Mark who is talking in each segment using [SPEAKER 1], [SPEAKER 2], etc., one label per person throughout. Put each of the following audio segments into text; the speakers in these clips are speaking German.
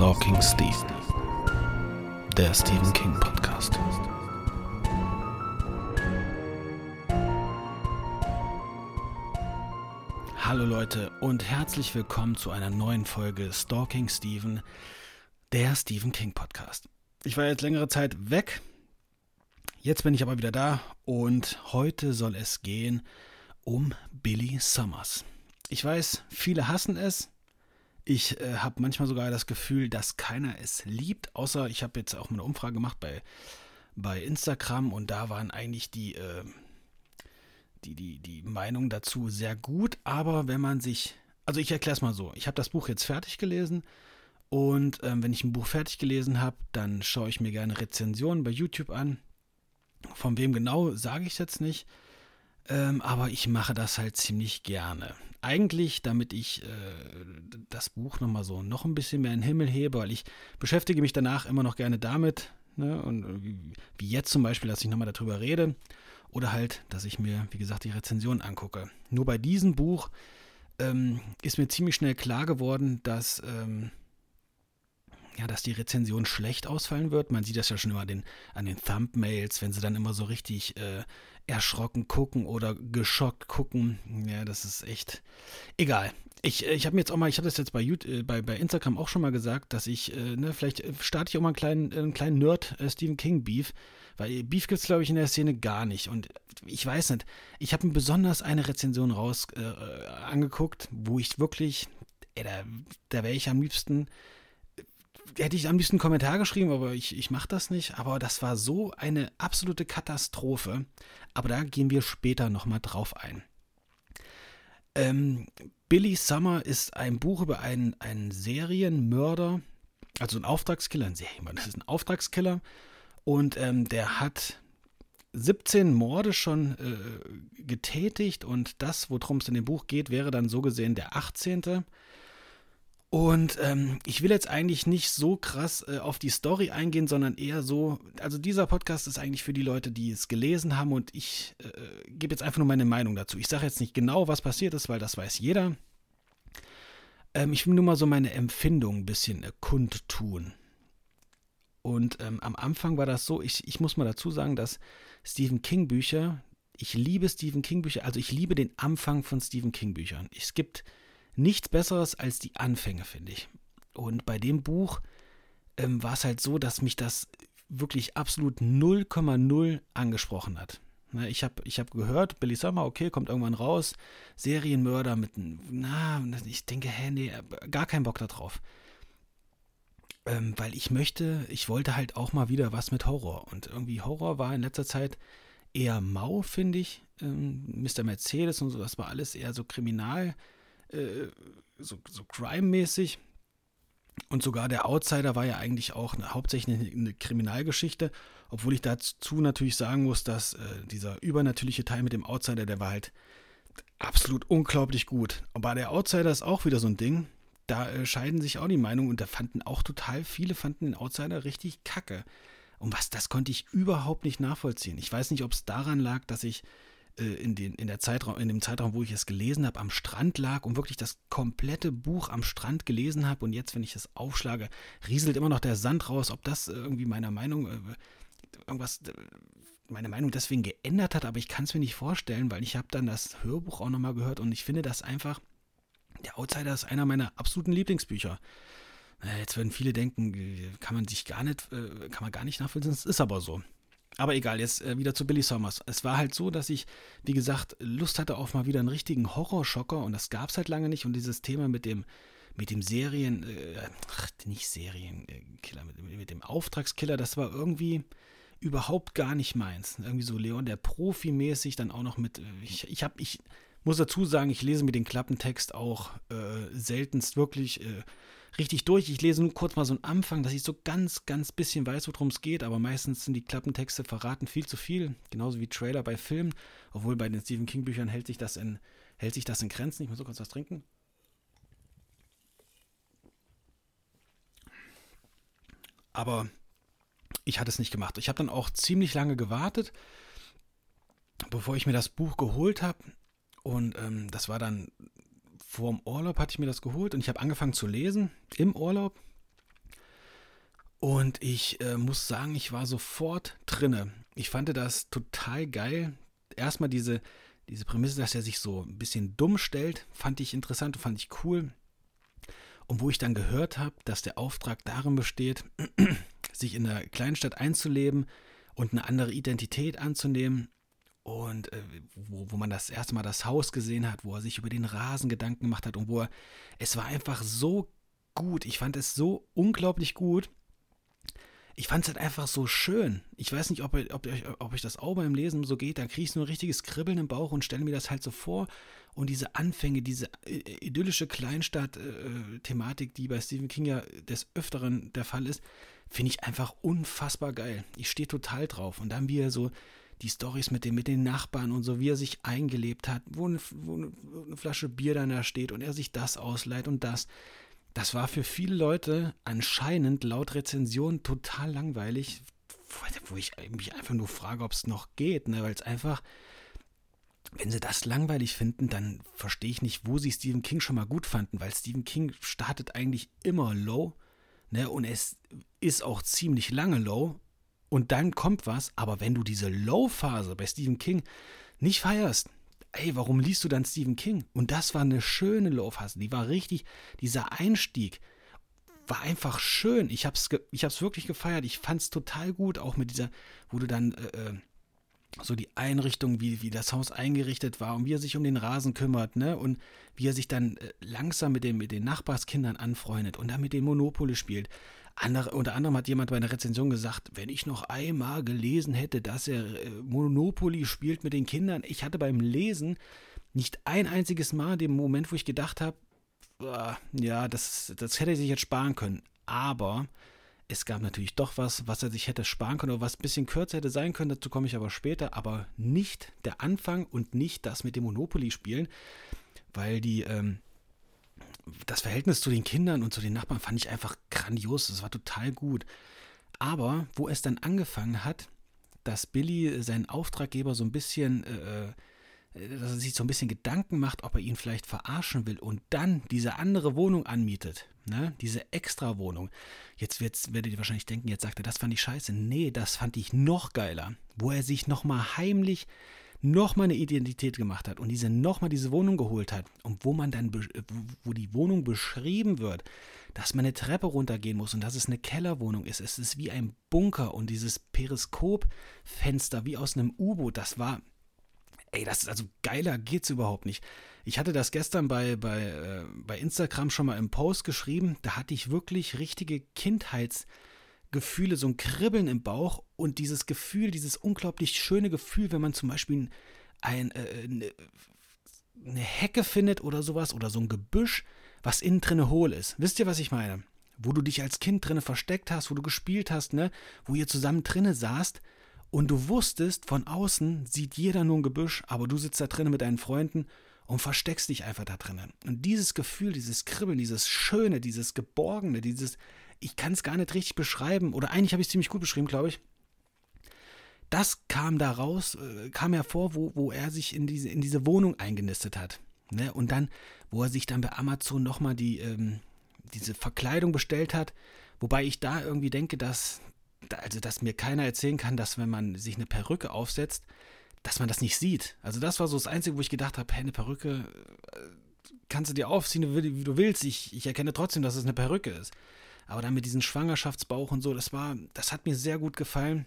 [SPEAKER 1] Stalking Steve, der Stephen King Podcast. Hallo Leute und herzlich willkommen zu einer neuen Folge Stalking Stephen, der Stephen King Podcast. Ich war jetzt längere Zeit weg, jetzt bin ich aber wieder da und heute soll es gehen um Billy Summers. Ich weiß, viele hassen es, ich äh, habe manchmal sogar das Gefühl, dass keiner es liebt, außer ich habe jetzt auch mal eine Umfrage gemacht bei, bei Instagram und da waren eigentlich die, äh, die, die, die Meinungen dazu sehr gut. Aber wenn man sich, also ich erkläre es mal so, ich habe das Buch jetzt fertig gelesen und ähm, wenn ich ein Buch fertig gelesen habe, dann schaue ich mir gerne Rezensionen bei YouTube an. Von wem genau, sage ich jetzt nicht. Ähm, aber ich mache das halt ziemlich gerne. Eigentlich, damit ich äh, das Buch nochmal so noch ein bisschen mehr in den Himmel hebe, weil ich beschäftige mich danach immer noch gerne damit. Ne? Und äh, wie jetzt zum Beispiel, dass ich nochmal darüber rede. Oder halt, dass ich mir, wie gesagt, die Rezension angucke. Nur bei diesem Buch ähm, ist mir ziemlich schnell klar geworden, dass ähm, ja, dass die Rezension schlecht ausfallen wird. Man sieht das ja schon immer an den, an den Thumbnails, wenn sie dann immer so richtig äh, erschrocken gucken oder geschockt gucken. Ja, das ist echt egal. Ich, äh, ich habe mir jetzt auch mal, ich habe das jetzt bei, YouTube, äh, bei, bei Instagram auch schon mal gesagt, dass ich, äh, ne, vielleicht starte ich auch mal einen kleinen, einen kleinen Nerd äh, Stephen King Beef, weil Beef gibt es, glaube ich, in der Szene gar nicht. Und ich weiß nicht, ich habe mir besonders eine Rezension raus äh, angeguckt, wo ich wirklich, ey, da, da wäre ich am liebsten hätte ich am liebsten einen Kommentar geschrieben, aber ich, ich mache das nicht. Aber das war so eine absolute Katastrophe. Aber da gehen wir später nochmal drauf ein. Ähm, Billy Summer ist ein Buch über einen, einen Serienmörder, also ein Auftragskiller, ein Serienmörder, das ist ein Auftragskiller. Und ähm, der hat 17 Morde schon äh, getätigt und das, worum es in dem Buch geht, wäre dann so gesehen der 18. Und ähm, ich will jetzt eigentlich nicht so krass äh, auf die Story eingehen, sondern eher so, also dieser Podcast ist eigentlich für die Leute, die es gelesen haben und ich äh, gebe jetzt einfach nur meine Meinung dazu. Ich sage jetzt nicht genau, was passiert ist, weil das weiß jeder. Ähm, ich will nur mal so meine Empfindung ein bisschen äh, kundtun. Und ähm, am Anfang war das so, ich, ich muss mal dazu sagen, dass Stephen King Bücher, ich liebe Stephen King Bücher, also ich liebe den Anfang von Stephen King Büchern. Es gibt nichts Besseres als die Anfänge, finde ich. Und bei dem Buch ähm, war es halt so, dass mich das wirklich absolut 0,0 angesprochen hat. Na, ich habe ich hab gehört, Billy Summer, okay, kommt irgendwann raus, Serienmörder mit, na, ich denke, hä, nee, gar keinen Bock darauf. Ähm, weil ich möchte, ich wollte halt auch mal wieder was mit Horror. Und irgendwie Horror war in letzter Zeit eher mau, finde ich. Ähm, Mr. Mercedes und so, das war alles eher so kriminal äh, so, so Crime-mäßig. Und sogar der Outsider war ja eigentlich auch eine, hauptsächlich eine, Kriminalgeschichte, obwohl ich dazu natürlich sagen muss, dass äh, dieser übernatürliche Teil mit dem Outsider, der war halt absolut unglaublich gut. Aber der Outsider ist auch wieder so ein Ding. Da äh, scheiden sich auch die Meinungen und da fanden auch total viele fanden den Outsider richtig kacke. Und was, das konnte ich überhaupt nicht nachvollziehen. Ich weiß nicht, ob es daran lag, dass ich in, den, in, der Zeitraum, in dem Zeitraum, wo ich es gelesen habe, am Strand lag und wirklich das komplette Buch am Strand gelesen habe und jetzt, wenn ich es aufschlage, rieselt immer noch der Sand raus, ob das irgendwie meiner Meinung äh, irgendwas meine Meinung deswegen geändert hat, aber ich kann es mir nicht vorstellen, weil ich habe dann das Hörbuch auch nochmal gehört und ich finde das einfach, der Outsider ist einer meiner absoluten Lieblingsbücher. Jetzt werden viele denken, äh, kann man sich gar nicht, kann man gar nicht nachvollziehen, es ist aber so. Aber egal, jetzt äh, wieder zu Billy Summers. Es war halt so, dass ich, wie gesagt, Lust hatte auf mal wieder einen richtigen Horrorschocker und das gab es halt lange nicht. Und dieses Thema mit dem, mit dem Serien, äh, ach, nicht Serienkiller, mit, mit, dem Auftragskiller, das war irgendwie überhaupt gar nicht meins. Irgendwie so Leon der Profi-mäßig, dann auch noch mit, äh, ich, ich habe, ich muss dazu sagen, ich lese mir den Klappentext auch äh, seltenst wirklich äh, richtig durch. Ich lese nur kurz mal so einen Anfang, dass ich so ganz, ganz bisschen weiß, worum es geht, aber meistens sind die Klappentexte verraten viel zu viel, genauso wie Trailer bei Filmen, obwohl bei den Stephen King Büchern hält sich das in, hält sich das in Grenzen. Ich muss so kurz was trinken. Aber ich hatte es nicht gemacht. Ich habe dann auch ziemlich lange gewartet, bevor ich mir das Buch geholt habe. Und ähm, das war dann vor dem Urlaub hatte ich mir das geholt und ich habe angefangen zu lesen im Urlaub. Und ich äh, muss sagen, ich war sofort drinne. Ich fand das total geil. Erstmal diese, diese Prämisse, dass er sich so ein bisschen dumm stellt, fand ich interessant, fand ich cool. Und wo ich dann gehört habe, dass der Auftrag darin besteht, sich in der Kleinstadt einzuleben und eine andere Identität anzunehmen und äh, wo, wo man das erste Mal das Haus gesehen hat, wo er sich über den Rasen Gedanken gemacht hat und wo er, es war einfach so gut, ich fand es so unglaublich gut. Ich fand es halt einfach so schön. Ich weiß nicht, ob, ob, ob euch das auch beim Lesen so geht. Da kriege ich so ein richtiges Kribbeln im Bauch und stelle mir das halt so vor. Und diese Anfänge, diese äh, idyllische Kleinstadt-Thematik, äh, die bei Stephen King ja des Öfteren der Fall ist, finde ich einfach unfassbar geil. Ich stehe total drauf. Und dann, wie er so die Stories mit, mit den Nachbarn und so, wie er sich eingelebt hat, wo eine, wo eine Flasche Bier dann da steht und er sich das ausleiht und das. Das war für viele Leute anscheinend laut Rezension total langweilig, wo ich mich einfach nur frage, ob es noch geht, ne? weil es einfach, wenn sie das langweilig finden, dann verstehe ich nicht, wo sie Stephen King schon mal gut fanden, weil Stephen King startet eigentlich immer low, ne? Und es ist auch ziemlich lange low und dann kommt was, aber wenn du diese Low-Phase bei Stephen King nicht feierst, ey, warum liest du dann Stephen King? Und das war eine schöne Low-Phase, die war richtig, dieser Einstieg war einfach schön. Ich hab's, ich hab's wirklich gefeiert. Ich fand's total gut, auch mit dieser, wo du dann äh, äh, so die Einrichtung, wie, wie das Haus eingerichtet war und wie er sich um den Rasen kümmert, ne? Und wie er sich dann äh, langsam mit, dem, mit den Nachbarskindern anfreundet und dann mit dem Monopoly spielt. Andere, unter anderem hat jemand bei einer Rezension gesagt, wenn ich noch einmal gelesen hätte, dass er äh, Monopoly spielt mit den Kindern. Ich hatte beim Lesen nicht ein einziges Mal den Moment, wo ich gedacht habe, ja, das, das hätte er sich jetzt sparen können. Aber es gab natürlich doch was, was er sich hätte sparen können oder was ein bisschen kürzer hätte sein können. Dazu komme ich aber später. Aber nicht der Anfang und nicht das mit dem Monopoly spielen, weil die, ähm, das Verhältnis zu den Kindern und zu den Nachbarn fand ich einfach grandios. Das war total gut. Aber wo es dann angefangen hat, dass Billy seinen Auftraggeber so ein bisschen, äh, äh, dass er sich so ein bisschen Gedanken macht, ob er ihn vielleicht verarschen will und dann diese andere Wohnung anmietet, ne? diese Extra-Wohnung. Jetzt werdet ihr wahrscheinlich denken, jetzt sagt er, das fand ich scheiße. Nee, das fand ich noch geiler. Wo er sich nochmal heimlich nochmal eine Identität gemacht hat und diese nochmal diese Wohnung geholt hat und wo man dann, wo die Wohnung beschrieben wird, dass man eine Treppe runtergehen muss und dass es eine Kellerwohnung ist. Es ist wie ein Bunker und dieses Periskopfenster wie aus einem U-Boot, das war, ey, das ist also geiler geht's überhaupt nicht. Ich hatte das gestern bei, bei, äh, bei Instagram schon mal im Post geschrieben, da hatte ich wirklich richtige Kindheits- Gefühle, so ein Kribbeln im Bauch und dieses Gefühl, dieses unglaublich schöne Gefühl, wenn man zum Beispiel ein, äh, eine, eine Hecke findet oder sowas oder so ein Gebüsch, was innen drinne hohl ist. Wisst ihr, was ich meine? Wo du dich als Kind drinne versteckt hast, wo du gespielt hast, ne? Wo ihr zusammen drinne saßt und du wusstest, von außen sieht jeder nur ein Gebüsch, aber du sitzt da drinnen mit deinen Freunden und versteckst dich einfach da drinnen. Und dieses Gefühl, dieses Kribbeln, dieses Schöne, dieses Geborgene, dieses ich kann es gar nicht richtig beschreiben, oder eigentlich habe ich es ziemlich gut beschrieben, glaube ich. Das kam da raus, äh, kam hervor, wo, wo er sich in diese, in diese Wohnung eingenistet hat. Ne? Und dann, wo er sich dann bei Amazon nochmal die, ähm, diese Verkleidung bestellt hat, wobei ich da irgendwie denke, dass, also dass mir keiner erzählen kann, dass wenn man sich eine Perücke aufsetzt, dass man das nicht sieht. Also das war so das Einzige, wo ich gedacht habe, hey, eine Perücke äh, kannst du dir aufziehen, wie du willst. Ich, ich erkenne trotzdem, dass es eine Perücke ist. Aber dann mit diesem Schwangerschaftsbauch und so, das war, das hat mir sehr gut gefallen.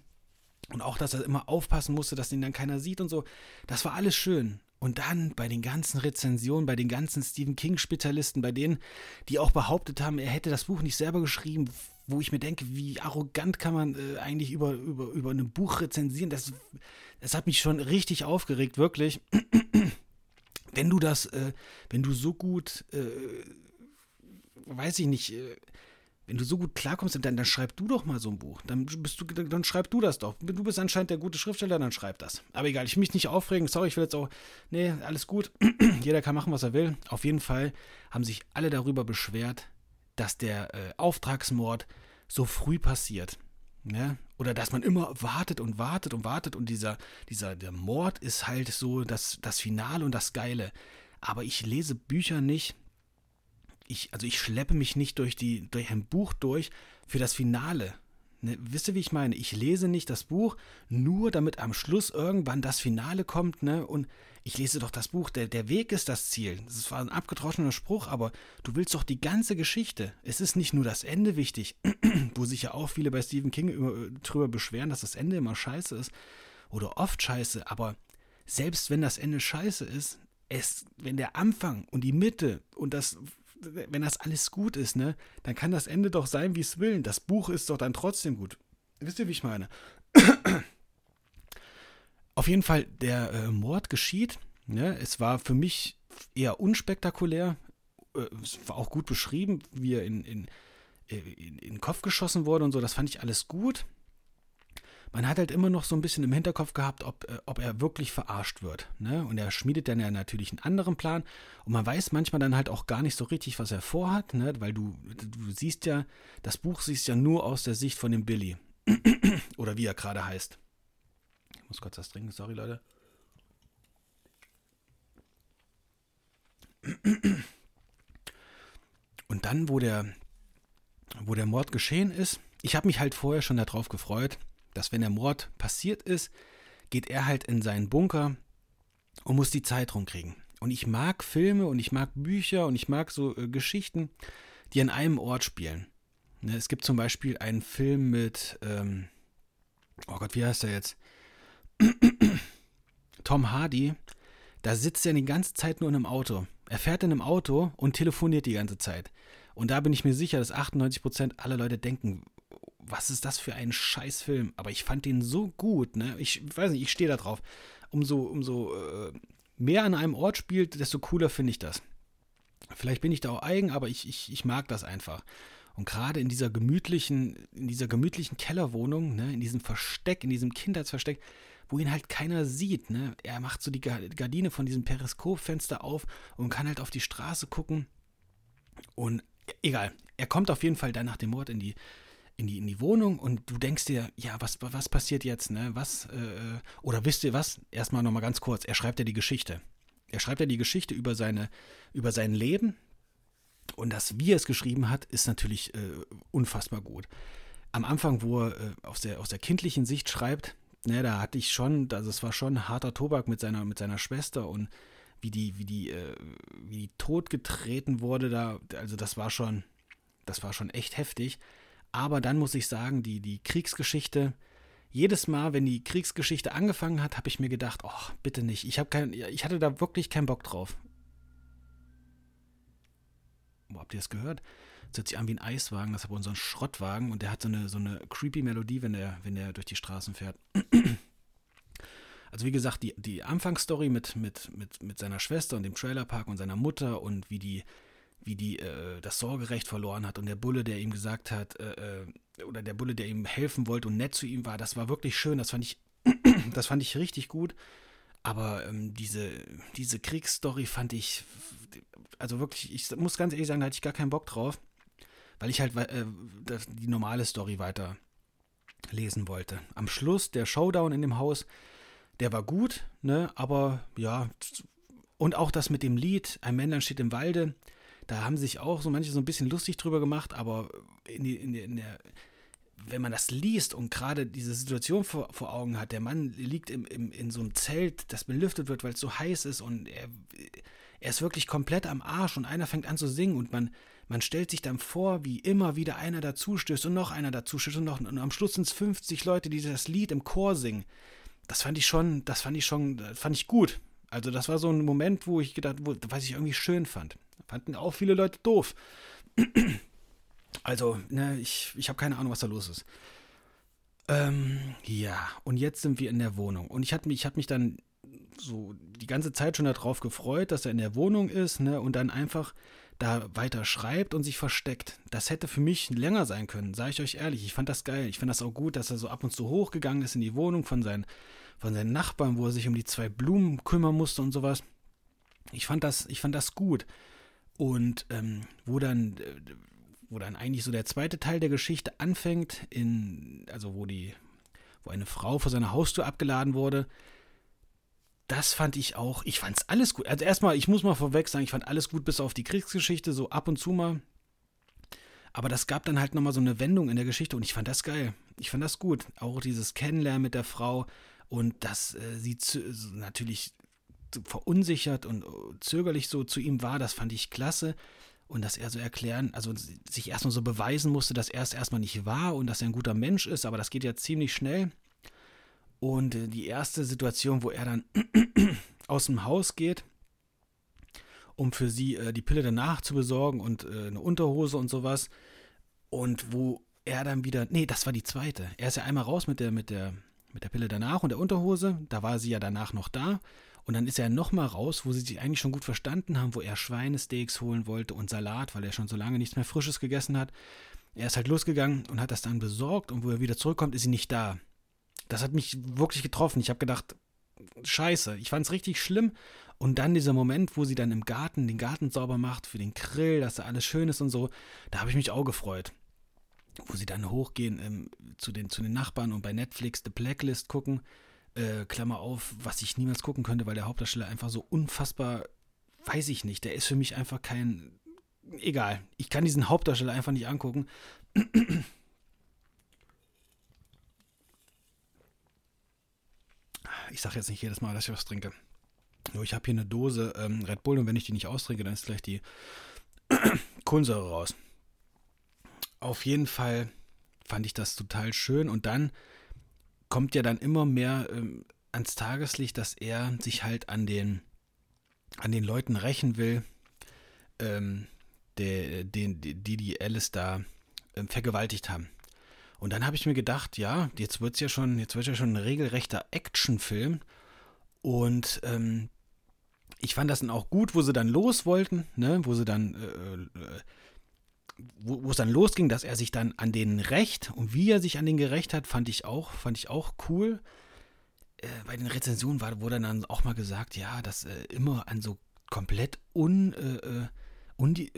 [SPEAKER 1] Und auch, dass er immer aufpassen musste, dass ihn dann keiner sieht und so. Das war alles schön. Und dann bei den ganzen Rezensionen, bei den ganzen Stephen King-Spezialisten, bei denen, die auch behauptet haben, er hätte das Buch nicht selber geschrieben, wo ich mir denke, wie arrogant kann man äh, eigentlich über, über, über ein Buch rezensieren. Das, das hat mich schon richtig aufgeregt, wirklich. wenn du das, äh, wenn du so gut, äh, weiß ich nicht, äh, wenn du so gut klarkommst, dann, dann schreib du doch mal so ein Buch. Dann bist du, dann schreib du das doch. Du bist anscheinend der gute Schriftsteller, dann schreib das. Aber egal, ich will mich nicht aufregen. Sorry, ich will jetzt auch. Nee, alles gut. Jeder kann machen, was er will. Auf jeden Fall haben sich alle darüber beschwert, dass der äh, Auftragsmord so früh passiert. Ne? Oder dass man immer wartet und wartet und wartet und dieser, dieser, der Mord ist halt so das, das Finale und das Geile. Aber ich lese Bücher nicht, ich, also ich schleppe mich nicht durch, die, durch ein Buch durch für das Finale. Ne, wisst ihr, wie ich meine? Ich lese nicht das Buch nur, damit am Schluss irgendwann das Finale kommt, ne? Und ich lese doch das Buch, der, der Weg ist das Ziel. Das war ein abgedroschener Spruch, aber du willst doch die ganze Geschichte. Es ist nicht nur das Ende wichtig, wo sich ja auch viele bei Stephen King über, drüber beschweren, dass das Ende immer scheiße ist oder oft scheiße, aber selbst wenn das Ende scheiße ist, es, wenn der Anfang und die Mitte und das, wenn das alles gut ist, ne, dann kann das Ende doch sein, wie es will. Das Buch ist doch dann trotzdem gut. Wisst ihr, wie ich meine? Auf jeden Fall, der äh, Mord geschieht. Ne? Es war für mich eher unspektakulär. Äh, es war auch gut beschrieben, wie er in, in, äh, in, in den Kopf geschossen wurde und so. Das fand ich alles gut. Man hat halt immer noch so ein bisschen im Hinterkopf gehabt, ob, äh, ob er wirklich verarscht wird. Ne? Und er schmiedet dann ja natürlich einen anderen Plan. Und man weiß manchmal dann halt auch gar nicht so richtig, was er vorhat, ne? weil du, du siehst ja, das Buch siehst ja nur aus der Sicht von dem Billy. Oder wie er gerade heißt. Ich muss kurz was trinken, sorry Leute. Und dann, wo der, wo der Mord geschehen ist, ich habe mich halt vorher schon darauf gefreut, dass wenn der Mord passiert ist, geht er halt in seinen Bunker und muss die Zeit rumkriegen. Und ich mag Filme und ich mag Bücher und ich mag so äh, Geschichten, die an einem Ort spielen. Ne, es gibt zum Beispiel einen Film mit, ähm, oh Gott, wie heißt er jetzt? Tom Hardy, da sitzt er die ganze Zeit nur in einem Auto. Er fährt in einem Auto und telefoniert die ganze Zeit. Und da bin ich mir sicher, dass 98% aller Leute denken, was ist das für ein Scheißfilm? Aber ich fand den so gut, ne? Ich weiß nicht, ich stehe da drauf. Umso, umso äh, mehr an einem Ort spielt, desto cooler finde ich das. Vielleicht bin ich da auch eigen, aber ich, ich, ich mag das einfach. Und gerade in dieser gemütlichen, in dieser gemütlichen Kellerwohnung, ne, in diesem Versteck, in diesem Kindheitsversteck, wo ihn halt keiner sieht. Ne? Er macht so die Gardine von diesem Periskopfenster auf und kann halt auf die Straße gucken. Und egal, er kommt auf jeden Fall dann nach dem Mord in die, in die, in die Wohnung und du denkst dir, ja, was, was passiert jetzt, ne? Was, äh, oder wisst ihr was? Erstmal nochmal ganz kurz, er schreibt ja die Geschichte. Er schreibt ja die Geschichte über, seine, über sein Leben, und das, wie er es geschrieben hat, ist natürlich äh, unfassbar gut. Am Anfang, wo er äh, aus, der, aus der kindlichen Sicht schreibt, ne, da hatte ich schon, also es war schon harter Tobak mit seiner, mit seiner Schwester und wie die, wie die, äh, wie die totgetreten wurde, da, also das war schon, das war schon echt heftig. Aber dann muss ich sagen, die, die Kriegsgeschichte, jedes Mal, wenn die Kriegsgeschichte angefangen hat, habe ich mir gedacht, oh, bitte nicht. Ich, kein, ich hatte da wirklich keinen Bock drauf. Boah, habt ihr das gehört? Das hört sich an wie ein Eiswagen, das ist aber unser Schrottwagen und der hat so eine, so eine creepy Melodie, wenn der, wenn der durch die Straßen fährt. Also wie gesagt, die, die Anfangsstory mit, mit, mit, mit seiner Schwester und dem Trailerpark und seiner Mutter und wie die, wie die äh, das Sorgerecht verloren hat und der Bulle, der ihm gesagt hat, äh, äh oder der Bulle, der ihm helfen wollte und nett zu ihm war, das war wirklich schön, das fand ich, das fand ich richtig gut. Aber ähm, diese, diese Kriegsstory fand ich, also wirklich, ich muss ganz ehrlich sagen, da hatte ich gar keinen Bock drauf, weil ich halt äh, die normale Story weiter lesen wollte. Am Schluss, der Showdown in dem Haus, der war gut, ne, aber ja, und auch das mit dem Lied, ein Männlein steht im Walde, da haben sich auch so manche so ein bisschen lustig drüber gemacht, aber in, die, in, die, in der wenn man das liest und gerade diese Situation vor, vor Augen hat, der Mann liegt im, im, in so einem Zelt, das belüftet wird, weil es so heiß ist und er, er ist wirklich komplett am Arsch und einer fängt an zu singen und man, man stellt sich dann vor, wie immer wieder einer dazustößt und noch einer dazustößt und noch und am Schluss sind es 50 Leute, die das Lied im Chor singen. Das fand ich schon, das fand ich schon, fand ich gut. Also das war so ein Moment, wo ich gedacht, wo, was ich irgendwie schön fand. Fanden auch viele Leute doof. Also, ne, ich, ich habe keine Ahnung, was da los ist. Ähm, ja, und jetzt sind wir in der Wohnung. Und ich hatte mich, mich dann so die ganze Zeit schon darauf gefreut, dass er in der Wohnung ist, ne, und dann einfach da weiter schreibt und sich versteckt. Das hätte für mich länger sein können, sage ich euch ehrlich. Ich fand das geil. Ich fand das auch gut, dass er so ab und zu hochgegangen ist in die Wohnung von seinen, von seinen Nachbarn, wo er sich um die zwei Blumen kümmern musste und sowas. Ich fand das, ich fand das gut. Und ähm, wo dann äh, wo dann eigentlich so der zweite Teil der Geschichte anfängt, in, also wo die, wo eine Frau vor seiner Haustür abgeladen wurde. Das fand ich auch, ich fand es alles gut. Also erstmal, ich muss mal vorweg sagen, ich fand alles gut, bis auf die Kriegsgeschichte, so ab und zu mal. Aber das gab dann halt nochmal so eine Wendung in der Geschichte und ich fand das geil. Ich fand das gut. Auch dieses Kennenlernen mit der Frau und dass äh, sie natürlich verunsichert und äh, zögerlich so zu ihm war, das fand ich klasse. Und dass er so erklären, also sich erstmal so beweisen musste, dass er es erstmal nicht war und dass er ein guter Mensch ist, aber das geht ja ziemlich schnell. Und äh, die erste Situation, wo er dann aus dem Haus geht, um für sie äh, die Pille danach zu besorgen und äh, eine Unterhose und sowas. Und wo er dann wieder, nee, das war die zweite. Er ist ja einmal raus mit der, mit der, mit der Pille danach und der Unterhose. Da war sie ja danach noch da. Und dann ist er nochmal raus, wo sie sich eigentlich schon gut verstanden haben, wo er Schweinesteaks holen wollte und Salat, weil er schon so lange nichts mehr Frisches gegessen hat. Er ist halt losgegangen und hat das dann besorgt und wo er wieder zurückkommt, ist sie nicht da. Das hat mich wirklich getroffen. Ich habe gedacht, scheiße, ich fand es richtig schlimm. Und dann dieser Moment, wo sie dann im Garten den Garten sauber macht für den Grill, dass da alles schön ist und so, da habe ich mich auch gefreut. Wo sie dann hochgehen ähm, zu, den, zu den Nachbarn und bei Netflix The Blacklist gucken äh, Klammer auf, was ich niemals gucken könnte, weil der Hauptdarsteller einfach so unfassbar, weiß ich nicht, der ist für mich einfach kein, egal, ich kann diesen Hauptdarsteller einfach nicht angucken. Ich sage jetzt nicht jedes Mal, dass ich was trinke. Nur ich habe hier eine Dose ähm, Red Bull und wenn ich die nicht austrinke, dann ist gleich die Kohlensäure raus. Auf jeden Fall fand ich das total schön und dann kommt ja dann immer mehr ähm, ans Tageslicht, dass er sich halt an den, an den Leuten rächen will, ähm, der, den, die, die Alice da ähm, vergewaltigt haben. Und dann habe ich mir gedacht, ja, jetzt wird es ja schon, ja schon ein regelrechter Actionfilm. Und ähm, ich fand das dann auch gut, wo sie dann los wollten, ne, wo sie dann äh, äh wo, wo es dann losging, dass er sich dann an denen rächt und wie er sich an denen gerecht hat, fand ich auch, fand ich auch cool. Äh, bei den Rezensionen war, wurde dann auch mal gesagt, ja, dass äh, immer an so komplett un, äh, äh un äh,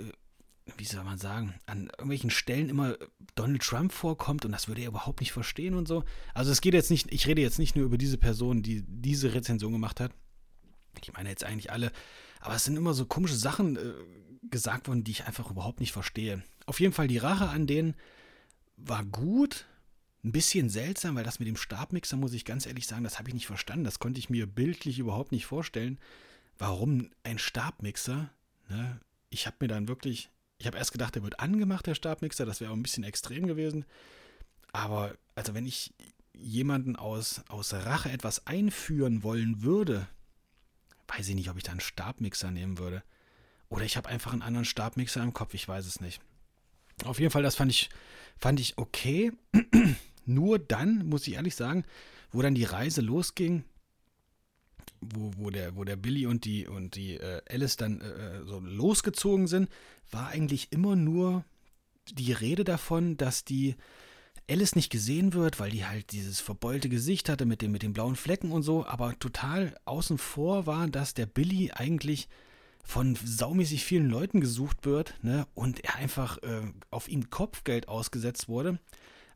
[SPEAKER 1] wie soll man sagen, an irgendwelchen Stellen immer Donald Trump vorkommt und das würde er überhaupt nicht verstehen und so. Also es geht jetzt nicht, ich rede jetzt nicht nur über diese Person, die diese Rezension gemacht hat. Ich meine jetzt eigentlich alle, aber es sind immer so komische Sachen äh, gesagt worden, die ich einfach überhaupt nicht verstehe. Auf jeden Fall die Rache an denen war gut, ein bisschen seltsam, weil das mit dem Stabmixer, muss ich ganz ehrlich sagen, das habe ich nicht verstanden. Das konnte ich mir bildlich überhaupt nicht vorstellen. Warum ein Stabmixer? Ne? Ich habe mir dann wirklich, ich habe erst gedacht, der wird angemacht, der Stabmixer. Das wäre auch ein bisschen extrem gewesen. Aber, also wenn ich jemanden aus, aus Rache etwas einführen wollen würde, weiß ich nicht, ob ich da einen Stabmixer nehmen würde. Oder ich habe einfach einen anderen Stabmixer im Kopf, ich weiß es nicht. Auf jeden Fall, das fand ich, fand ich okay. Nur dann, muss ich ehrlich sagen, wo dann die Reise losging, wo, wo, der, wo der Billy und die, und die äh, Alice dann äh, so losgezogen sind, war eigentlich immer nur die Rede davon, dass die Alice nicht gesehen wird, weil die halt dieses verbeulte Gesicht hatte mit, dem, mit den blauen Flecken und so, aber total außen vor war, dass der Billy eigentlich von saumäßig vielen Leuten gesucht wird, ne, und er einfach äh, auf ihn Kopfgeld ausgesetzt wurde.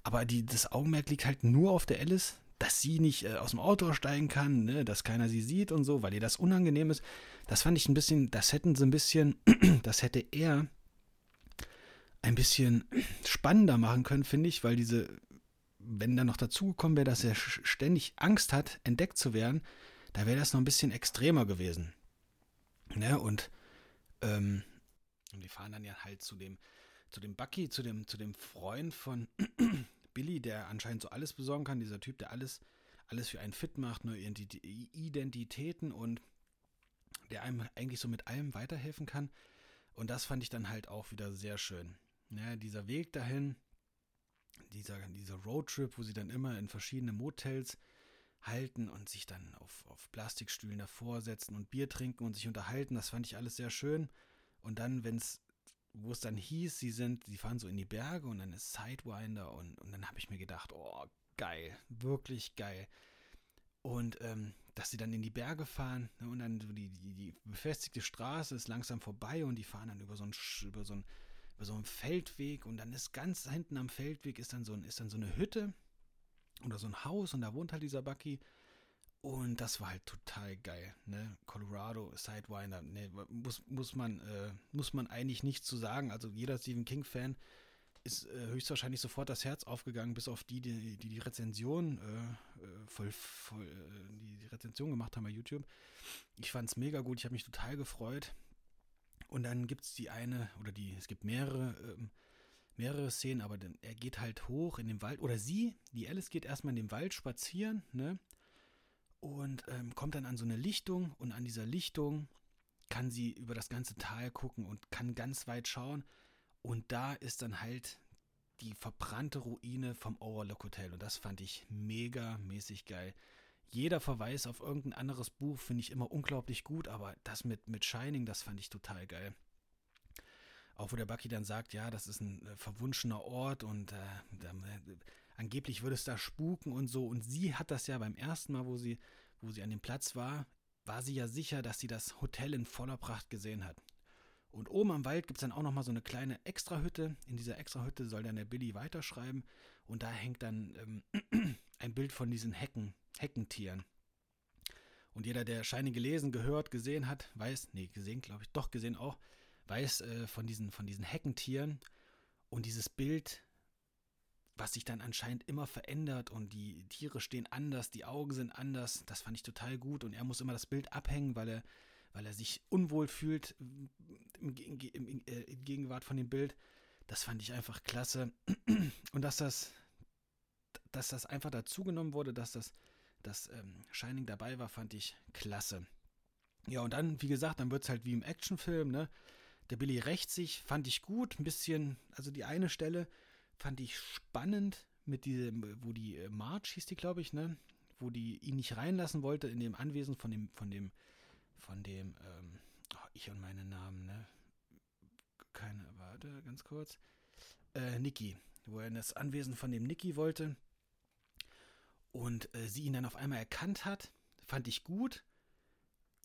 [SPEAKER 1] Aber die, das Augenmerk liegt halt nur auf der Alice, dass sie nicht äh, aus dem Auto steigen kann, ne, dass keiner sie sieht und so, weil ihr das unangenehm ist. Das fand ich ein bisschen, das hätten sie ein bisschen, das hätte er ein bisschen spannender machen können, finde ich, weil diese, wenn dann noch dazugekommen wäre, dass er ständig Angst hat, entdeckt zu werden, da wäre das noch ein bisschen extremer gewesen. Ne? Und, ähm, die fahren dann ja halt zu dem, zu dem Bucky, zu dem, zu dem Freund von Billy, der anscheinend so alles besorgen kann, dieser Typ, der alles, alles für einen fit macht, neue Identitäten und der einem eigentlich so mit allem weiterhelfen kann. Und das fand ich dann halt auch wieder sehr schön. Ja, dieser Weg dahin, dieser, dieser Roadtrip, wo sie dann immer in verschiedene Motels halten und sich dann auf, auf Plastikstühlen davor setzen und Bier trinken und sich unterhalten. Das fand ich alles sehr schön. Und dann, wenn es, wo es dann hieß, sie sind, sie fahren so in die Berge und dann ist Sidewinder und, und dann habe ich mir gedacht, oh, geil, wirklich geil. Und ähm, dass sie dann in die Berge fahren ne, und dann so die, die, die befestigte Straße ist langsam vorbei und die fahren dann über so ein, über so ein, über so einen Feldweg und dann ist ganz hinten am Feldweg ist dann so, ein, ist dann so eine Hütte oder so ein Haus und da wohnt halt dieser Bucky. Und das war halt total geil, ne? Colorado, Sidewinder, ne, muss, muss man, äh, muss man eigentlich nichts zu sagen. Also jeder Stephen King-Fan, ist äh, höchstwahrscheinlich sofort das Herz aufgegangen, bis auf die, die die, die Rezension äh, äh voll, voll äh, die, die Rezension gemacht haben bei YouTube. Ich fand es mega gut, ich habe mich total gefreut. Und dann gibt es die eine, oder die, es gibt mehrere, ähm, mehrere Szenen, aber er geht halt hoch in den Wald, oder sie, die Alice geht erstmal in den Wald spazieren, ne? Und ähm, kommt dann an so eine Lichtung und an dieser Lichtung kann sie über das ganze Tal gucken und kann ganz weit schauen. Und da ist dann halt die verbrannte Ruine vom Overlook Hotel. Und das fand ich mega mäßig geil. Jeder Verweis auf irgendein anderes Buch finde ich immer unglaublich gut, aber das mit, mit Shining, das fand ich total geil. Auch wo der Bucky dann sagt, ja, das ist ein äh, verwunschener Ort und äh, äh, angeblich würde es da spuken und so. Und sie hat das ja beim ersten Mal, wo sie, wo sie an dem Platz war, war sie ja sicher, dass sie das Hotel in voller Pracht gesehen hat. Und oben am Wald gibt es dann auch nochmal so eine kleine Extrahütte. In dieser Extrahütte soll dann der Billy weiterschreiben. Und da hängt dann ähm, ein Bild von diesen Hecken, Heckentieren. Und jeder, der Scheine gelesen, gehört, gesehen hat, weiß, nee, gesehen, glaube ich, doch gesehen auch, weiß äh, von, diesen, von diesen Heckentieren. Und dieses Bild was sich dann anscheinend immer verändert und die Tiere stehen anders, die Augen sind anders. Das fand ich total gut und er muss immer das Bild abhängen, weil er, weil er sich unwohl fühlt im, im, im, äh, in Gegenwart von dem Bild. Das fand ich einfach klasse. Und dass das, dass das einfach dazugenommen wurde, dass das, das ähm, Shining dabei war, fand ich klasse. Ja, und dann, wie gesagt, dann wird es halt wie im Actionfilm, ne? Der Billy rächt sich, fand ich gut, ein bisschen, also die eine Stelle, fand ich spannend mit diesem, wo die äh, March hieß die, glaube ich, ne? Wo die ihn nicht reinlassen wollte in dem Anwesen von dem, von dem, von dem, ähm, oh, ich und meine Namen, ne? Keine, warte, ganz kurz. Äh, Niki, wo er in das Anwesen von dem Niki wollte und äh, sie ihn dann auf einmal erkannt hat, fand ich gut.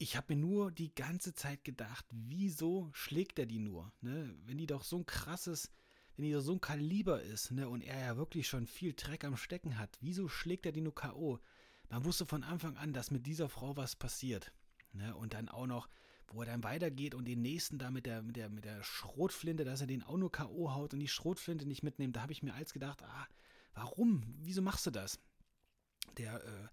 [SPEAKER 1] Ich habe mir nur die ganze Zeit gedacht, wieso schlägt er die nur? Ne? Wenn die doch so ein krasses wenn die so ein Kaliber ist, ne, und er ja wirklich schon viel Dreck am Stecken hat, wieso schlägt er die nur K.O.? Man wusste von Anfang an, dass mit dieser Frau was passiert. Ne, und dann auch noch, wo er dann weitergeht und den nächsten da mit der, mit der, mit der Schrotflinte, dass er den auch nur K.O. haut und die Schrotflinte nicht mitnimmt, da habe ich mir als gedacht, ah, warum? Wieso machst du das? Der, äh,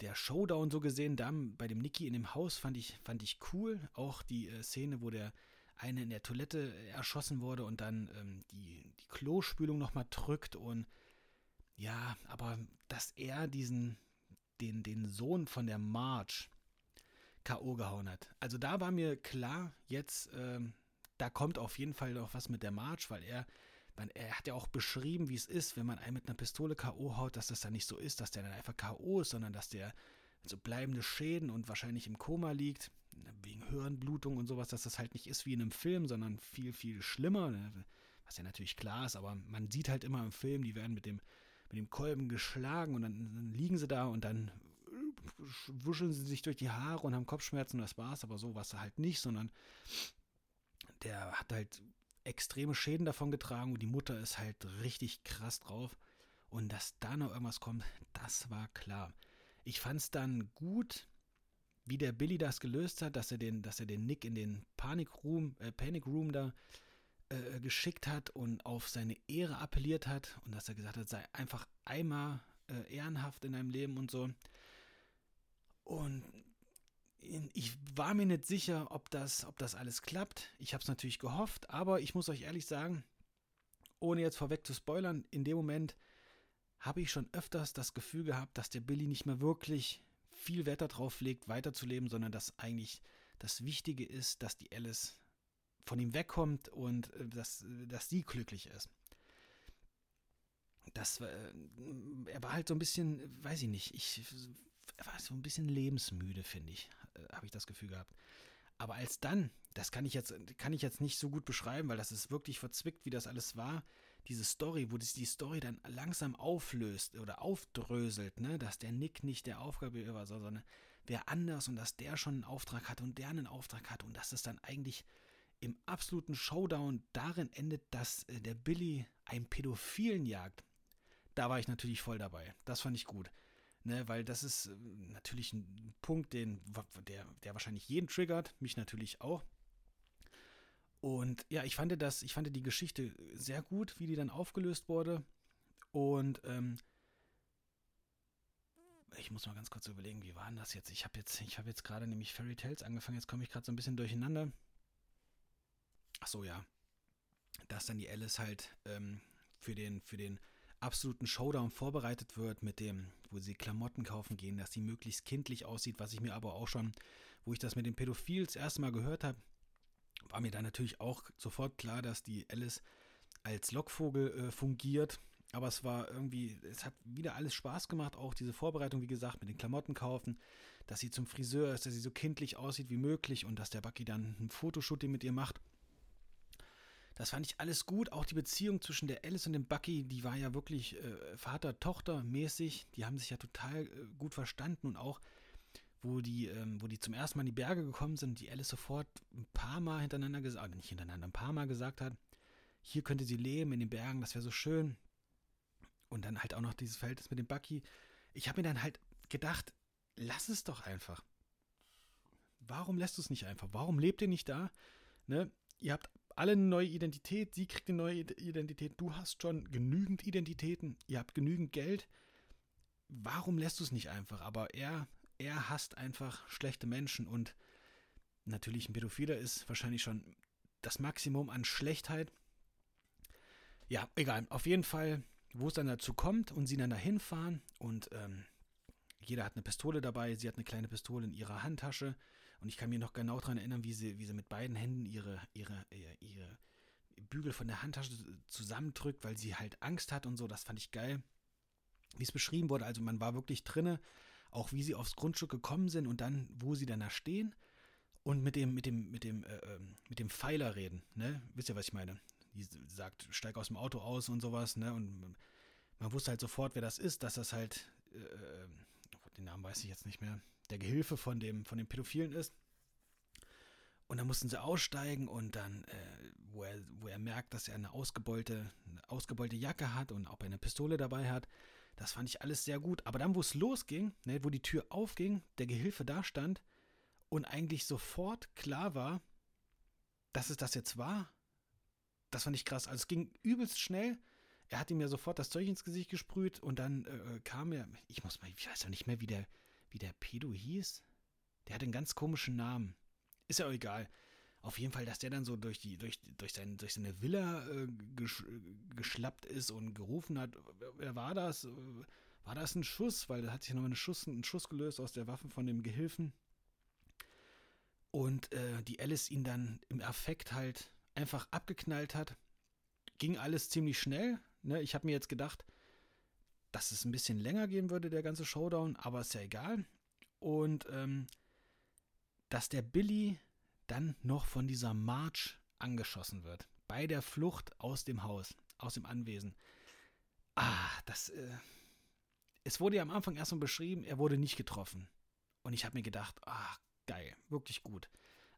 [SPEAKER 1] der Showdown so gesehen, da bei dem Nicky in dem Haus fand ich, fand ich cool. Auch die äh, Szene, wo der eine in der Toilette erschossen wurde und dann ähm, die, die Klospülung nochmal drückt und ja, aber dass er diesen, den, den Sohn von der March K.O. gehauen hat. Also da war mir klar, jetzt, ähm, da kommt auf jeden Fall noch was mit der March, weil er, man, er hat ja auch beschrieben, wie es ist, wenn man einen mit einer Pistole K.O. haut, dass das dann nicht so ist, dass der dann einfach K.O. ist, sondern dass der so bleibende Schäden und wahrscheinlich im Koma liegt, wegen Hirnblutung und sowas, dass das halt nicht ist wie in einem Film, sondern viel, viel schlimmer, ne, was ja natürlich klar ist, aber man sieht halt immer im Film, die werden mit dem, mit dem Kolben geschlagen und dann, liegen sie da und dann wuscheln sie sich durch die Haare und haben Kopfschmerzen und das war's, aber so war es halt nicht, sondern der hat halt extreme Schäden davon getragen und die Mutter ist halt richtig krass drauf. Und dass da noch irgendwas kommt, das war klar. Ich fand es dann gut, wie der Billy das gelöst hat, dass er den, dass er den Nick in den Panic Room, äh, Panic Room da äh, geschickt hat und auf seine Ehre appelliert hat und dass er gesagt hat, sei einfach einmal äh, ehrenhaft in deinem Leben und so. Und ich war mir nicht sicher, ob das, ob das alles klappt. Ich habe es natürlich gehofft, aber ich muss euch ehrlich sagen, ohne jetzt vorweg zu spoilern, in dem Moment habe ich schon öfters das Gefühl gehabt, dass der Billy nicht mehr wirklich viel Wert darauf legt, weiterzuleben, sondern dass eigentlich das Wichtige ist, dass die Alice von ihm wegkommt und äh, dass, dass sie glücklich ist. Das, äh, er war halt so ein bisschen, weiß ich nicht, ich, war so ein bisschen lebensmüde, finde ich, äh, habe ich das Gefühl gehabt. Aber als dann, das kann ich jetzt, kann ich jetzt nicht so gut beschreiben, weil das ist wirklich verzwickt, wie das alles war. Diese Story, wo sich die Story dann langsam auflöst oder aufdröselt, ne, dass der Nick nicht der Aufgabe war, sondern wer anders und dass der schon einen Auftrag hat und der einen Auftrag hat und dass es dann eigentlich im absoluten Showdown darin endet, dass äh, der Billy einen Pädophilen jagt. Da war ich natürlich voll dabei. Das fand ich gut ne, weil das ist äh, natürlich ein Punkt, den, der, der wahrscheinlich jeden triggert, mich natürlich auch. Und ja, ich fand das, ich fand die Geschichte sehr gut, wie die dann aufgelöst wurde. Und ähm, ich muss mal ganz kurz überlegen, wie war denn das jetzt? Ich habe jetzt, ich jetzt gerade nämlich Fairy Tales angefangen, jetzt komme ich gerade so ein bisschen durcheinander. Ach so, ja. Dass dann die Alice halt ähm, für den, für den absoluten Showdown vorbereitet wird mit dem, wo sie Klamotten kaufen gehen, dass sie möglichst kindlich aussieht, was ich mir aber auch schon, wo ich das mit den Pädophils das erste Mal gehört habe, war mir dann natürlich auch sofort klar, dass die Alice als Lockvogel äh, fungiert. Aber es war irgendwie, es hat wieder alles Spaß gemacht, auch diese Vorbereitung, wie gesagt, mit den Klamotten kaufen, dass sie zum Friseur ist, dass sie so kindlich aussieht wie möglich und dass der Bucky dann ein Fotoshooting mit ihr macht. Das fand ich alles gut. Auch die Beziehung zwischen der Alice und dem Bucky, die war ja wirklich äh, Vater-Tochter mäßig. Die haben sich ja total äh, gut verstanden und auch wo die, ähm, wo die zum ersten Mal in die Berge gekommen sind, die Alice sofort ein paar Mal hintereinander gesagt, äh, nicht hintereinander, ein paar Mal gesagt hat, hier könnte sie leben in den Bergen, das wäre so schön. Und dann halt auch noch dieses Verhältnis mit dem Bucky. Ich habe mir dann halt gedacht, lass es doch einfach. Warum lässt du es nicht einfach? Warum lebt ihr nicht da? Ne? Ihr habt alle eine neue Identität, sie kriegt eine neue Identität, du hast schon genügend Identitäten, ihr habt genügend Geld. Warum lässt du es nicht einfach? Aber er, er hasst einfach schlechte Menschen und natürlich ein Pädophiler ist wahrscheinlich schon das Maximum an Schlechtheit. Ja, egal. Auf jeden Fall, wo es dann dazu kommt und sie dann dahin fahren und ähm, jeder hat eine Pistole dabei, sie hat eine kleine Pistole in ihrer Handtasche und ich kann mir noch genau daran erinnern, wie sie, wie sie mit beiden Händen ihre, ihre, ihre, ihre Bügel von der Handtasche zusammendrückt, weil sie halt Angst hat und so, das fand ich geil. Wie es beschrieben wurde, also man war wirklich drinne, auch wie sie aufs Grundstück gekommen sind und dann, wo sie dann da stehen und mit dem, mit dem, mit dem, äh, ähm, mit dem Pfeiler reden, ne? Wisst ihr, was ich meine? Die sagt, steig aus dem Auto aus und sowas, ne? Und man wusste halt sofort, wer das ist, dass das halt äh, äh den Namen weiß ich jetzt nicht mehr, der Gehilfe von dem, von dem Pädophilen ist. Und dann mussten sie aussteigen und dann, äh, wo, er, wo er merkt, dass er eine ausgebeulte, eine ausgebeulte Jacke hat und ob er eine Pistole dabei hat, das fand ich alles sehr gut. Aber dann, wo es losging, ne, wo die Tür aufging, der Gehilfe da stand und eigentlich sofort klar war, dass es das jetzt war, das fand ich krass. Also es ging übelst schnell er hat ihm ja sofort das Zeug ins Gesicht gesprüht und dann äh, kam er, ich muss mal, ich weiß ja nicht mehr, wie der, wie der Pedo hieß. Der hat einen ganz komischen Namen. Ist ja auch egal. Auf jeden Fall, dass der dann so durch die, durch, durch, sein, durch seine Villa äh, gesch, geschlappt ist und gerufen hat, wer war das? War das ein Schuss? Weil da hat sich noch eine Schuss, ein Schuss gelöst aus der Waffe von dem Gehilfen. Und äh, die Alice ihn dann im Affekt halt einfach abgeknallt hat. Ging alles ziemlich schnell. Ne, ich habe mir jetzt gedacht, dass es ein bisschen länger gehen würde, der ganze Showdown, aber ist ja egal. Und ähm, dass der Billy dann noch von dieser March angeschossen wird. Bei der Flucht aus dem Haus, aus dem Anwesen. Ah, das. Äh, es wurde ja am Anfang erstmal beschrieben, er wurde nicht getroffen. Und ich habe mir gedacht, ah, geil, wirklich gut.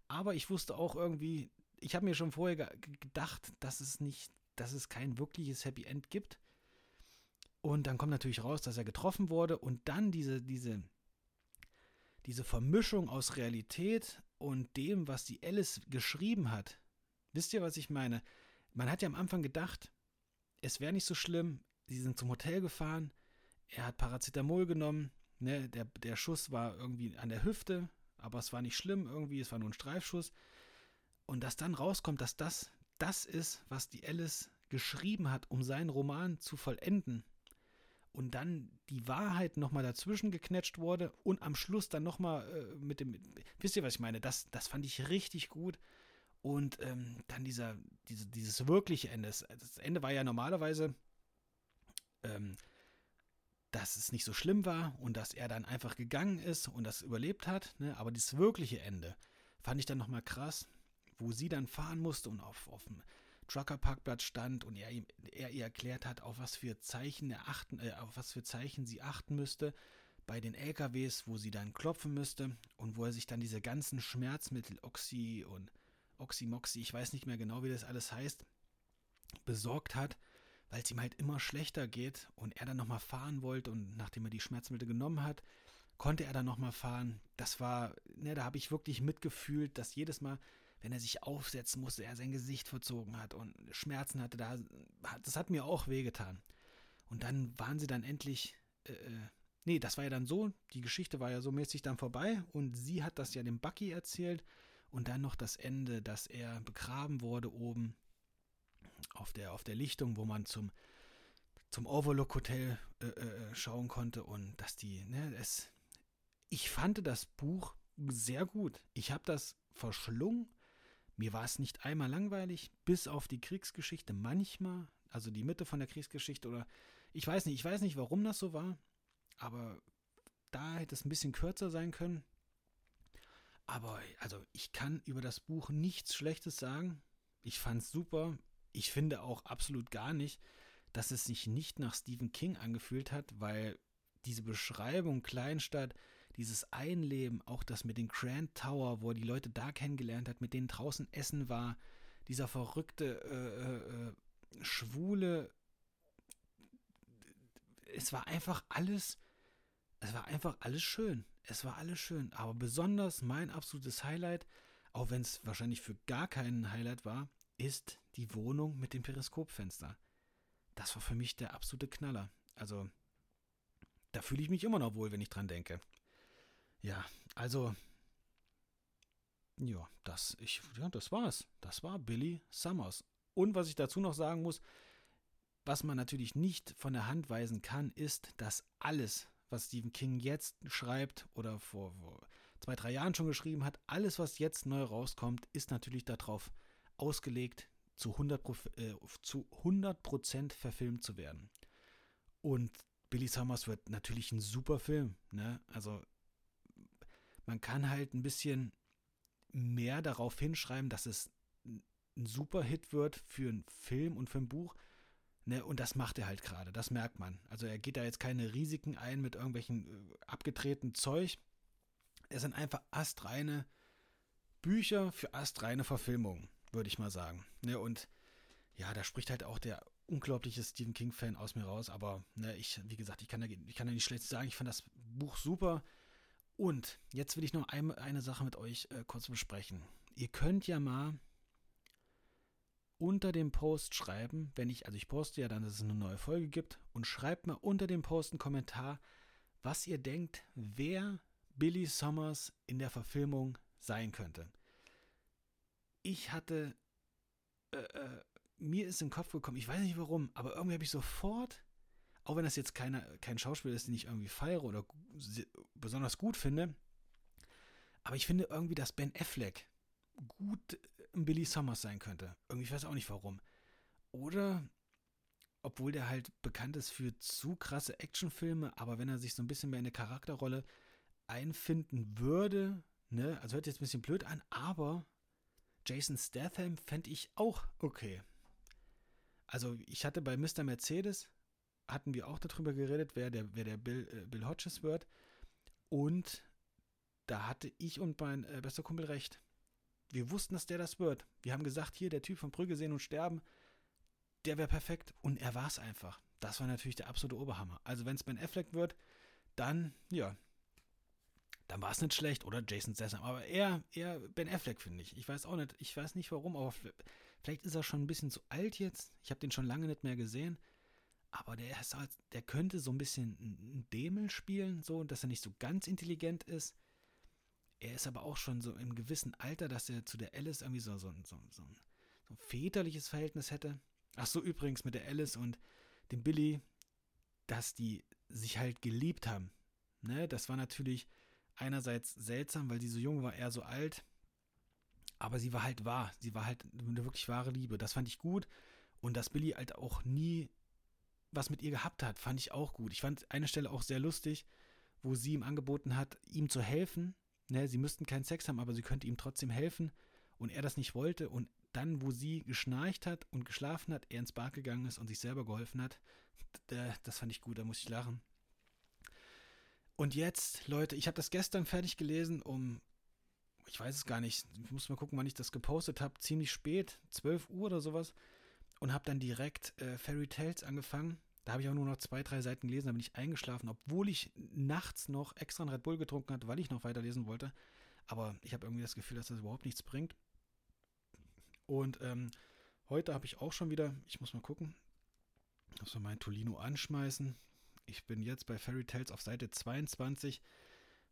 [SPEAKER 1] Aber ich wusste auch irgendwie, ich habe mir schon vorher gedacht, dass es nicht dass es kein wirkliches Happy End gibt. Und dann kommt natürlich raus, dass er getroffen wurde und dann diese, diese, diese Vermischung aus Realität und dem, was die Alice geschrieben hat. Wisst ihr, was ich meine? Man hat ja am Anfang gedacht, es wäre nicht so schlimm. Sie sind zum Hotel gefahren, er hat Paracetamol genommen, ne, der, der Schuss war irgendwie an der Hüfte, aber es war nicht schlimm, irgendwie, es war nur ein Streifschuss. Und dass dann rauskommt, dass das das ist, was die Alice geschrieben hat, um seinen Roman zu vollenden. Und dann die Wahrheit nochmal dazwischen geknetscht wurde und am Schluss dann nochmal äh, mit dem. Wisst ihr, was ich meine? Das, das fand ich richtig gut. Und ähm, dann dieser, diese, dieses wirkliche Ende. Das Ende war ja normalerweise, ähm, dass es nicht so schlimm war und dass er dann einfach gegangen ist und das überlebt hat. Ne? Aber dieses wirkliche Ende fand ich dann nochmal krass wo sie dann fahren musste und auf, auf Truckerparkplatz stand und er, ihm, er ihr erklärt hat, auf was für Zeichen er achten, äh, auf was für Zeichen sie achten müsste bei den LKWs, wo sie dann klopfen müsste und wo er sich dann diese ganzen Schmerzmittel, Oxy und Oxymoxy, ich weiß nicht mehr genau, wie das alles heißt, besorgt hat, weil es ihm halt immer schlechter geht und er dann nochmal fahren wollte und nachdem er die Schmerzmittel genommen hat, konnte er dann nochmal fahren. Das war, ne, da habe ich wirklich mitgefühlt, dass jedes Mal, wenn er sich aufsetzen musste, er sein Gesicht verzogen hat und Schmerzen hatte, da, das hat mir auch wehgetan. Und dann waren sie dann endlich, äh, äh, nee, das war ja dann so, die Geschichte war ja so mäßig dann vorbei und sie hat das ja dem Bucky erzählt und dann noch das Ende, dass er begraben wurde oben auf der, auf der Lichtung, wo man zum, zum Overlook Hotel äh, äh, schauen konnte und dass die, ne, es, ich fand das Buch sehr gut. Ich habe das verschlungen. Mir war es nicht einmal langweilig, bis auf die Kriegsgeschichte manchmal, also die Mitte von der Kriegsgeschichte oder ich weiß nicht, ich weiß nicht, warum das so war, aber da hätte es ein bisschen kürzer sein können. Aber also ich kann über das Buch nichts Schlechtes sagen. Ich fand es super. Ich finde auch absolut gar nicht, dass es sich nicht nach Stephen King angefühlt hat, weil diese Beschreibung Kleinstadt, dieses Einleben, auch das mit dem Grand Tower, wo er die Leute da kennengelernt hat, mit denen draußen essen war, dieser verrückte, äh, äh, schwule, es war einfach alles, es war einfach alles schön. Es war alles schön. Aber besonders mein absolutes Highlight, auch wenn es wahrscheinlich für gar keinen Highlight war, ist die Wohnung mit dem Periskopfenster. Das war für mich der absolute Knaller. Also, da fühle ich mich immer noch wohl, wenn ich dran denke. Ja, also, ja, das, ich, ja, das war's. Das war Billy Summers. Und was ich dazu noch sagen muss, was man natürlich nicht von der Hand weisen kann, ist, dass alles, was Stephen King jetzt schreibt oder vor, vor zwei, drei Jahren schon geschrieben hat, alles, was jetzt neu rauskommt, ist natürlich darauf ausgelegt, zu 100%, äh, zu 100 verfilmt zu werden. Und Billy Summers wird natürlich ein super Film. Ne? Also man kann halt ein bisschen mehr darauf hinschreiben, dass es ein super Hit wird für einen Film und für ein Buch. Ne, und das macht er halt gerade, das merkt man. Also er geht da jetzt keine Risiken ein mit irgendwelchen äh, abgetretenen Zeug. Es sind einfach astreine Bücher für astreine Verfilmungen, würde ich mal sagen. Ne, und ja, da spricht halt auch der unglaubliche Stephen King-Fan aus mir raus. Aber ne, ich, wie gesagt, ich kann, da, ich kann da nicht schlecht sagen. Ich fand das Buch super. Und jetzt will ich noch eine, eine Sache mit euch äh, kurz besprechen. Ihr könnt ja mal unter dem Post schreiben, wenn ich, also ich poste ja dann, dass es eine neue Folge gibt, und schreibt mal unter dem Post einen Kommentar, was ihr denkt, wer Billy Summers in der Verfilmung sein könnte. Ich hatte äh, äh, mir ist in den Kopf gekommen, ich weiß nicht warum, aber irgendwie habe ich sofort, auch wenn das jetzt keine, kein Schauspieler ist, den ich irgendwie feiere oder besonders gut finde, aber ich finde irgendwie, dass Ben Affleck gut ein Billy Summers sein könnte. Irgendwie ich weiß auch nicht warum. Oder, obwohl der halt bekannt ist für zu krasse Actionfilme, aber wenn er sich so ein bisschen mehr in eine Charakterrolle einfinden würde, ne, also hört jetzt ein bisschen blöd an, aber Jason Statham fände ich auch okay. Also ich hatte bei Mr. Mercedes, hatten wir auch darüber geredet, wer der, wer der Bill, äh, Bill Hodges wird. Und da hatte ich und mein äh, bester Kumpel recht. Wir wussten, dass der das wird. Wir haben gesagt, hier, der Typ von Brügge sehen und sterben, der wäre perfekt. Und er war es einfach. Das war natürlich der absolute Oberhammer. Also wenn es Ben Affleck wird, dann, ja, dann war es nicht schlecht. Oder Jason Statham. Aber eher, eher Ben Affleck, finde ich. Ich weiß auch nicht, ich weiß nicht warum, aber vielleicht ist er schon ein bisschen zu alt jetzt. Ich habe den schon lange nicht mehr gesehen. Aber der, ist halt, der könnte so ein bisschen ein Dämel spielen, so, dass er nicht so ganz intelligent ist. Er ist aber auch schon so im gewissen Alter, dass er zu der Alice irgendwie so, so, so, so, ein, so ein väterliches Verhältnis hätte. Ach so, übrigens mit der Alice und dem Billy, dass die sich halt geliebt haben. Ne, das war natürlich einerseits seltsam, weil sie so jung war, er so alt. Aber sie war halt wahr. Sie war halt eine wirklich wahre Liebe. Das fand ich gut. Und dass Billy halt auch nie was mit ihr gehabt hat, fand ich auch gut. Ich fand eine Stelle auch sehr lustig, wo sie ihm angeboten hat, ihm zu helfen. Ne, sie müssten keinen Sex haben, aber sie könnte ihm trotzdem helfen. Und er das nicht wollte. Und dann, wo sie geschnarcht hat und geschlafen hat, er ins Bad gegangen ist und sich selber geholfen hat, das fand ich gut, da muss ich lachen. Und jetzt, Leute, ich habe das gestern fertig gelesen um, ich weiß es gar nicht, ich muss mal gucken, wann ich das gepostet habe, ziemlich spät, 12 Uhr oder sowas. Und habe dann direkt äh, Fairy Tales angefangen. Da habe ich auch nur noch zwei, drei Seiten gelesen, da bin ich eingeschlafen, obwohl ich nachts noch extra einen Red Bull getrunken hatte, weil ich noch weiterlesen wollte. Aber ich habe irgendwie das Gefühl, dass das überhaupt nichts bringt. Und ähm, heute habe ich auch schon wieder, ich muss mal gucken, muss mal mein Tolino anschmeißen. Ich bin jetzt bei Fairy Tales auf Seite 22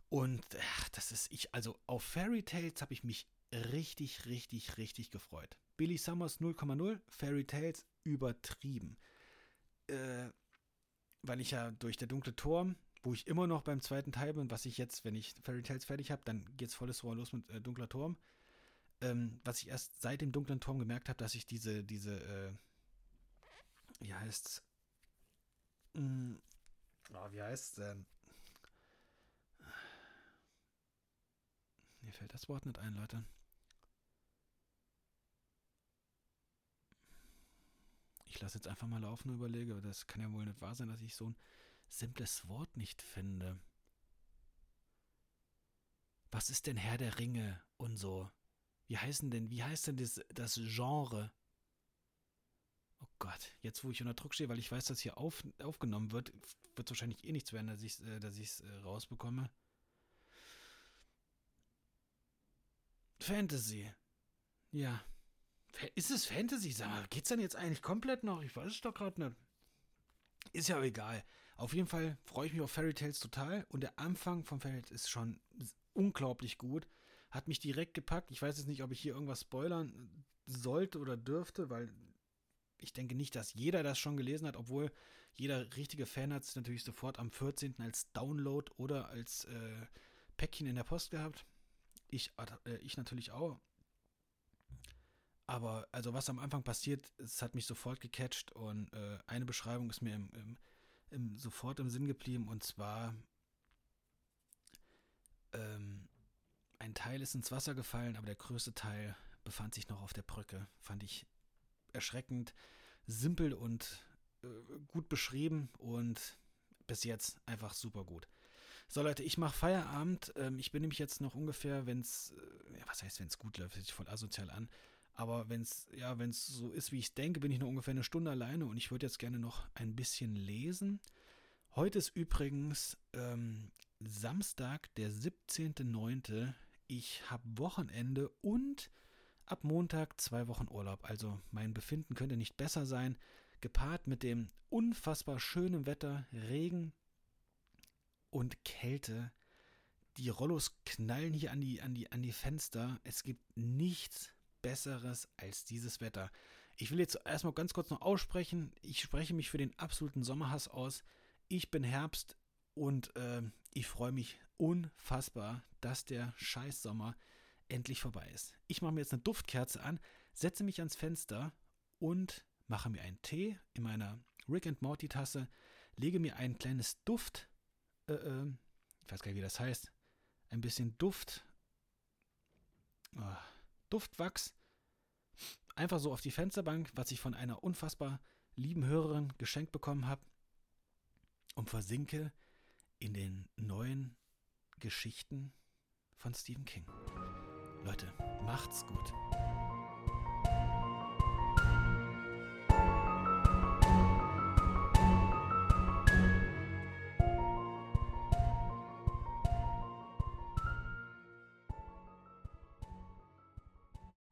[SPEAKER 1] und ach, das ist ich, also auf Fairy Tales habe ich mich richtig, richtig, richtig gefreut. Billy Summers 0,0, Fairy Tales übertrieben. Äh, weil ich ja durch der dunkle Turm, wo ich immer noch beim zweiten Teil bin, was ich jetzt, wenn ich Fairy Tales fertig habe, dann geht's volles Rohr los mit äh, dunkler Turm. Ähm, was ich erst seit dem dunklen Turm gemerkt habe, dass ich diese, diese, äh, wie heißt's? Mm, oh, wie heißt's denn? Mir fällt das Wort nicht ein, Leute. Ich lasse jetzt einfach mal laufen und überlege, das kann ja wohl nicht wahr sein, dass ich so ein simples Wort nicht finde. Was ist denn Herr der Ringe und so? Wie heißen denn, wie heißt denn das, das Genre? Oh Gott, jetzt wo ich unter Druck stehe, weil ich weiß, dass hier auf, aufgenommen wird, wird es wahrscheinlich eh nichts werden, dass ich es dass ich's, äh, rausbekomme. Fantasy. Ja. Ist es Fantasy? Sag mal, geht's denn jetzt eigentlich komplett noch? Ich weiß es doch gerade nicht. Ist ja egal. Auf jeden Fall freue ich mich auf Fairy Tales total und der Anfang von Fairy Tales ist schon unglaublich gut. Hat mich direkt gepackt. Ich weiß jetzt nicht, ob ich hier irgendwas spoilern sollte oder dürfte, weil ich denke nicht, dass jeder das schon gelesen hat, obwohl jeder richtige Fan hat es natürlich sofort am 14. als Download oder als äh, Päckchen in der Post gehabt. Ich, äh, ich natürlich auch. Aber also was am Anfang passiert, es hat mich sofort gecatcht und äh, eine Beschreibung ist mir im, im, im, sofort im Sinn geblieben und zwar ähm, ein Teil ist ins Wasser gefallen, aber der größte Teil befand sich noch auf der Brücke. Fand ich erschreckend, simpel und äh, gut beschrieben und bis jetzt einfach super gut. So Leute, ich mache Feierabend. Ähm, ich bin nämlich jetzt noch ungefähr, wenn es, äh, was heißt, wenn es gut läuft, hört sich voll asozial an. Aber wenn es ja, wenn es so ist, wie ich denke, bin ich noch ungefähr eine Stunde alleine und ich würde jetzt gerne noch ein bisschen lesen. Heute ist übrigens ähm, Samstag, der 17.09. Ich habe Wochenende und ab Montag zwei Wochen Urlaub. Also mein Befinden könnte nicht besser sein. Gepaart mit dem unfassbar schönen Wetter, Regen und Kälte. Die Rollos knallen hier an die, an die, an die Fenster. Es gibt nichts Besseres als dieses Wetter. Ich will jetzt erstmal ganz kurz noch aussprechen. Ich spreche mich für den absoluten Sommerhass aus. Ich bin Herbst und äh, ich freue mich unfassbar, dass der Scheißsommer endlich vorbei ist. Ich mache mir jetzt eine Duftkerze an, setze mich ans Fenster und mache mir einen Tee in meiner Rick and Morty Tasse, lege mir ein kleines Duft, äh, äh, ich weiß gar nicht, wie das heißt, ein bisschen Duft, oh, Duftwachs einfach so auf die Fensterbank, was ich von einer unfassbar lieben Hörerin geschenkt bekommen habe und versinke in den neuen Geschichten von Stephen King. Leute, macht's gut.